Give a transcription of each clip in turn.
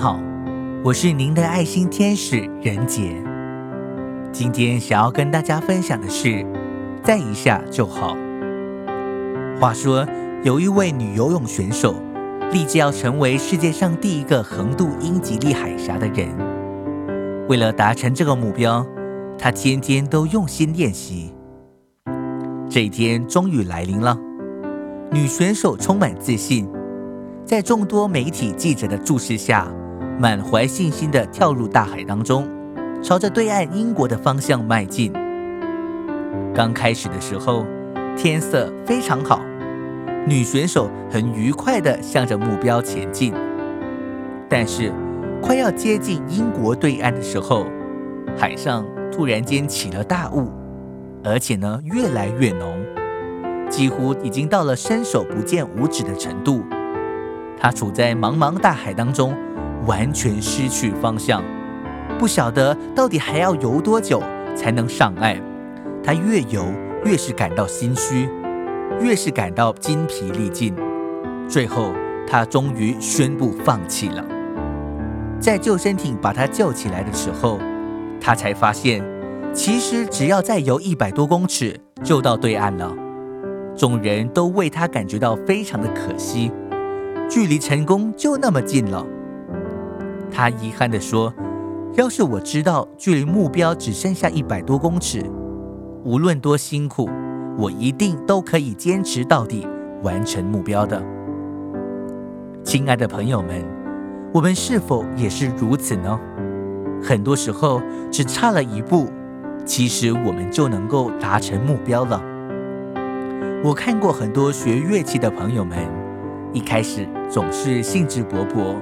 好，我是您的爱心天使任杰。今天想要跟大家分享的是，再一下就好。话说，有一位女游泳选手，立志要成为世界上第一个横渡英吉利海峡的人。为了达成这个目标，她天天都用心练习。这一天终于来临了，女选手充满自信。在众多媒体记者的注视下，满怀信心地跳入大海当中，朝着对岸英国的方向迈进。刚开始的时候，天色非常好，女选手很愉快地向着目标前进。但是，快要接近英国对岸的时候，海上突然间起了大雾，而且呢越来越浓，几乎已经到了伸手不见五指的程度。她处在茫茫大海当中，完全失去方向，不晓得到底还要游多久才能上岸。他越游越是感到心虚，越是感到筋疲力尽。最后，他终于宣布放弃了。在救生艇把他救起来的时候，他才发现，其实只要再游一百多公尺就到对岸了。众人都为他感觉到非常的可惜。距离成功就那么近了，他遗憾地说：“要是我知道距离目标只剩下一百多公尺，无论多辛苦，我一定都可以坚持到底，完成目标的。”亲爱的朋友们，我们是否也是如此呢？很多时候只差了一步，其实我们就能够达成目标了。我看过很多学乐器的朋友们。一开始总是兴致勃勃，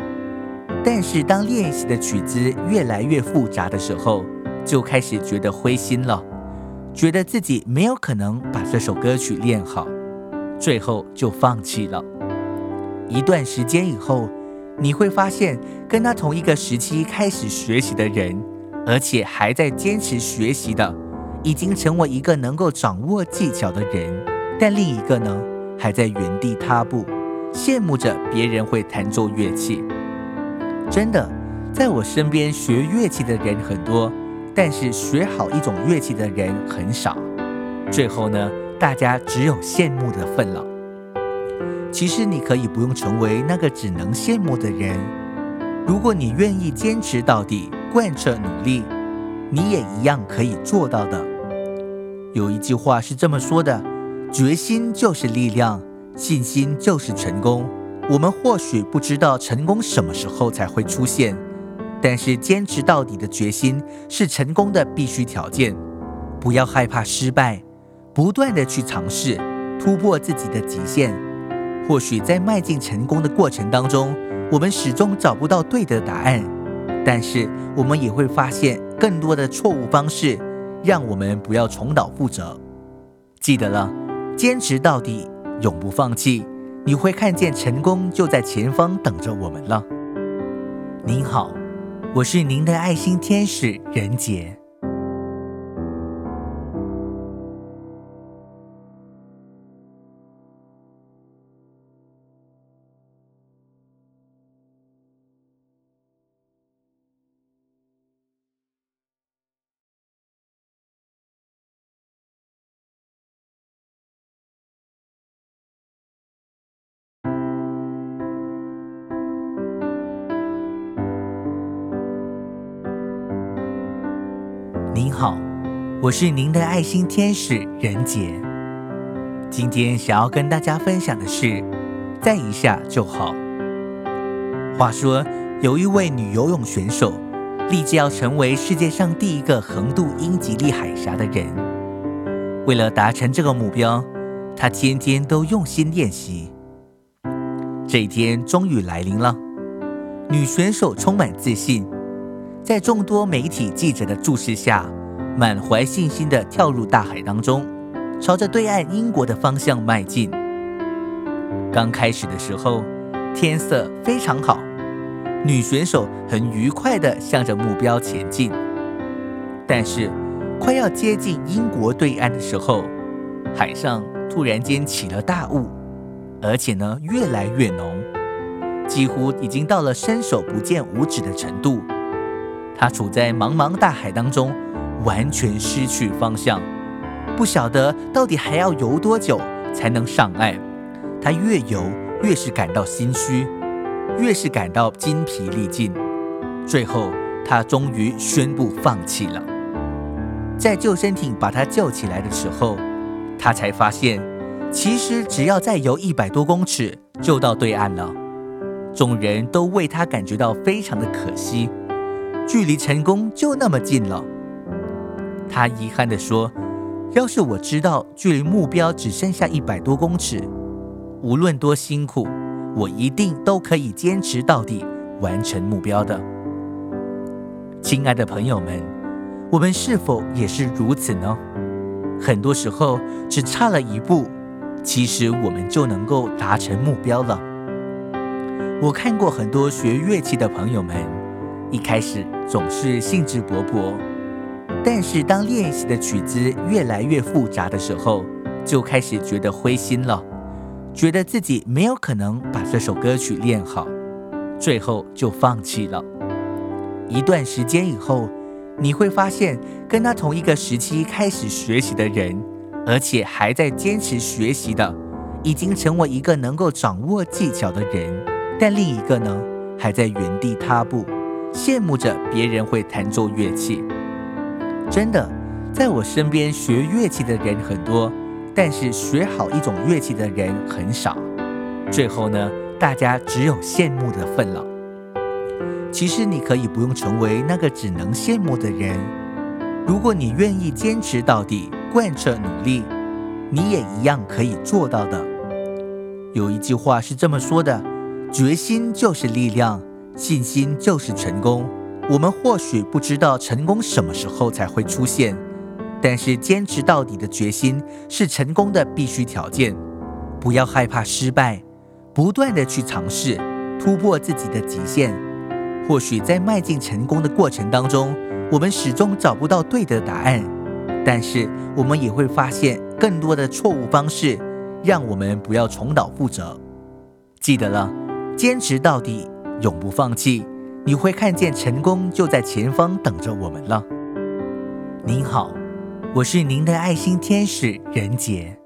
但是当练习的曲子越来越复杂的时候，就开始觉得灰心了，觉得自己没有可能把这首歌曲练好，最后就放弃了。一段时间以后，你会发现，跟他同一个时期开始学习的人，而且还在坚持学习的，已经成为一个能够掌握技巧的人，但另一个呢，还在原地踏步。羡慕着别人会弹奏乐器，真的，在我身边学乐器的人很多，但是学好一种乐器的人很少。最后呢，大家只有羡慕的份了。其实你可以不用成为那个只能羡慕的人，如果你愿意坚持到底，贯彻努力，你也一样可以做到的。有一句话是这么说的：决心就是力量。信心就是成功。我们或许不知道成功什么时候才会出现，但是坚持到底的决心是成功的必须条件。不要害怕失败，不断的去尝试，突破自己的极限。或许在迈进成功的过程当中，我们始终找不到对的答案，但是我们也会发现更多的错误方式，让我们不要重蹈覆辙。记得了，坚持到底。永不放弃，你会看见成功就在前方等着我们了。您好，我是您的爱心天使任杰。好，我是您的爱心天使任杰。今天想要跟大家分享的是，再一下就好。话说，有一位女游泳选手，立志要成为世界上第一个横渡英吉利海峡的人。为了达成这个目标，她天天都用心练习。这一天终于来临了，女选手充满自信。在众多媒体记者的注视下，满怀信心地跳入大海当中，朝着对岸英国的方向迈进。刚开始的时候，天色非常好，女选手很愉快地向着目标前进。但是，快要接近英国对岸的时候，海上突然间起了大雾，而且呢越来越浓，几乎已经到了伸手不见五指的程度。她处在茫茫大海当中，完全失去方向，不晓得到底还要游多久才能上岸。他越游越是感到心虚，越是感到筋疲力尽。最后，他终于宣布放弃了。在救生艇把他救起来的时候，他才发现，其实只要再游一百多公尺就到对岸了。众人都为他感觉到非常的可惜。距离成功就那么近了，他遗憾地说：“要是我知道距离目标只剩下一百多公尺，无论多辛苦，我一定都可以坚持到底，完成目标的。”亲爱的朋友们，我们是否也是如此呢？很多时候只差了一步，其实我们就能够达成目标了。我看过很多学乐器的朋友们。一开始总是兴致勃勃，但是当练习的曲子越来越复杂的时候，就开始觉得灰心了，觉得自己没有可能把这首歌曲练好，最后就放弃了。一段时间以后，你会发现，跟他同一个时期开始学习的人，而且还在坚持学习的，已经成为一个能够掌握技巧的人，但另一个呢，还在原地踏步。羡慕着别人会弹奏乐器，真的，在我身边学乐器的人很多，但是学好一种乐器的人很少。最后呢，大家只有羡慕的份了。其实你可以不用成为那个只能羡慕的人，如果你愿意坚持到底，贯彻努力，你也一样可以做到的。有一句话是这么说的：决心就是力量。信心就是成功。我们或许不知道成功什么时候才会出现，但是坚持到底的决心是成功的必须条件。不要害怕失败，不断的去尝试，突破自己的极限。或许在迈进成功的过程当中，我们始终找不到对的答案，但是我们也会发现更多的错误方式，让我们不要重蹈覆辙。记得了，坚持到底。永不放弃，你会看见成功就在前方等着我们了。您好，我是您的爱心天使任杰。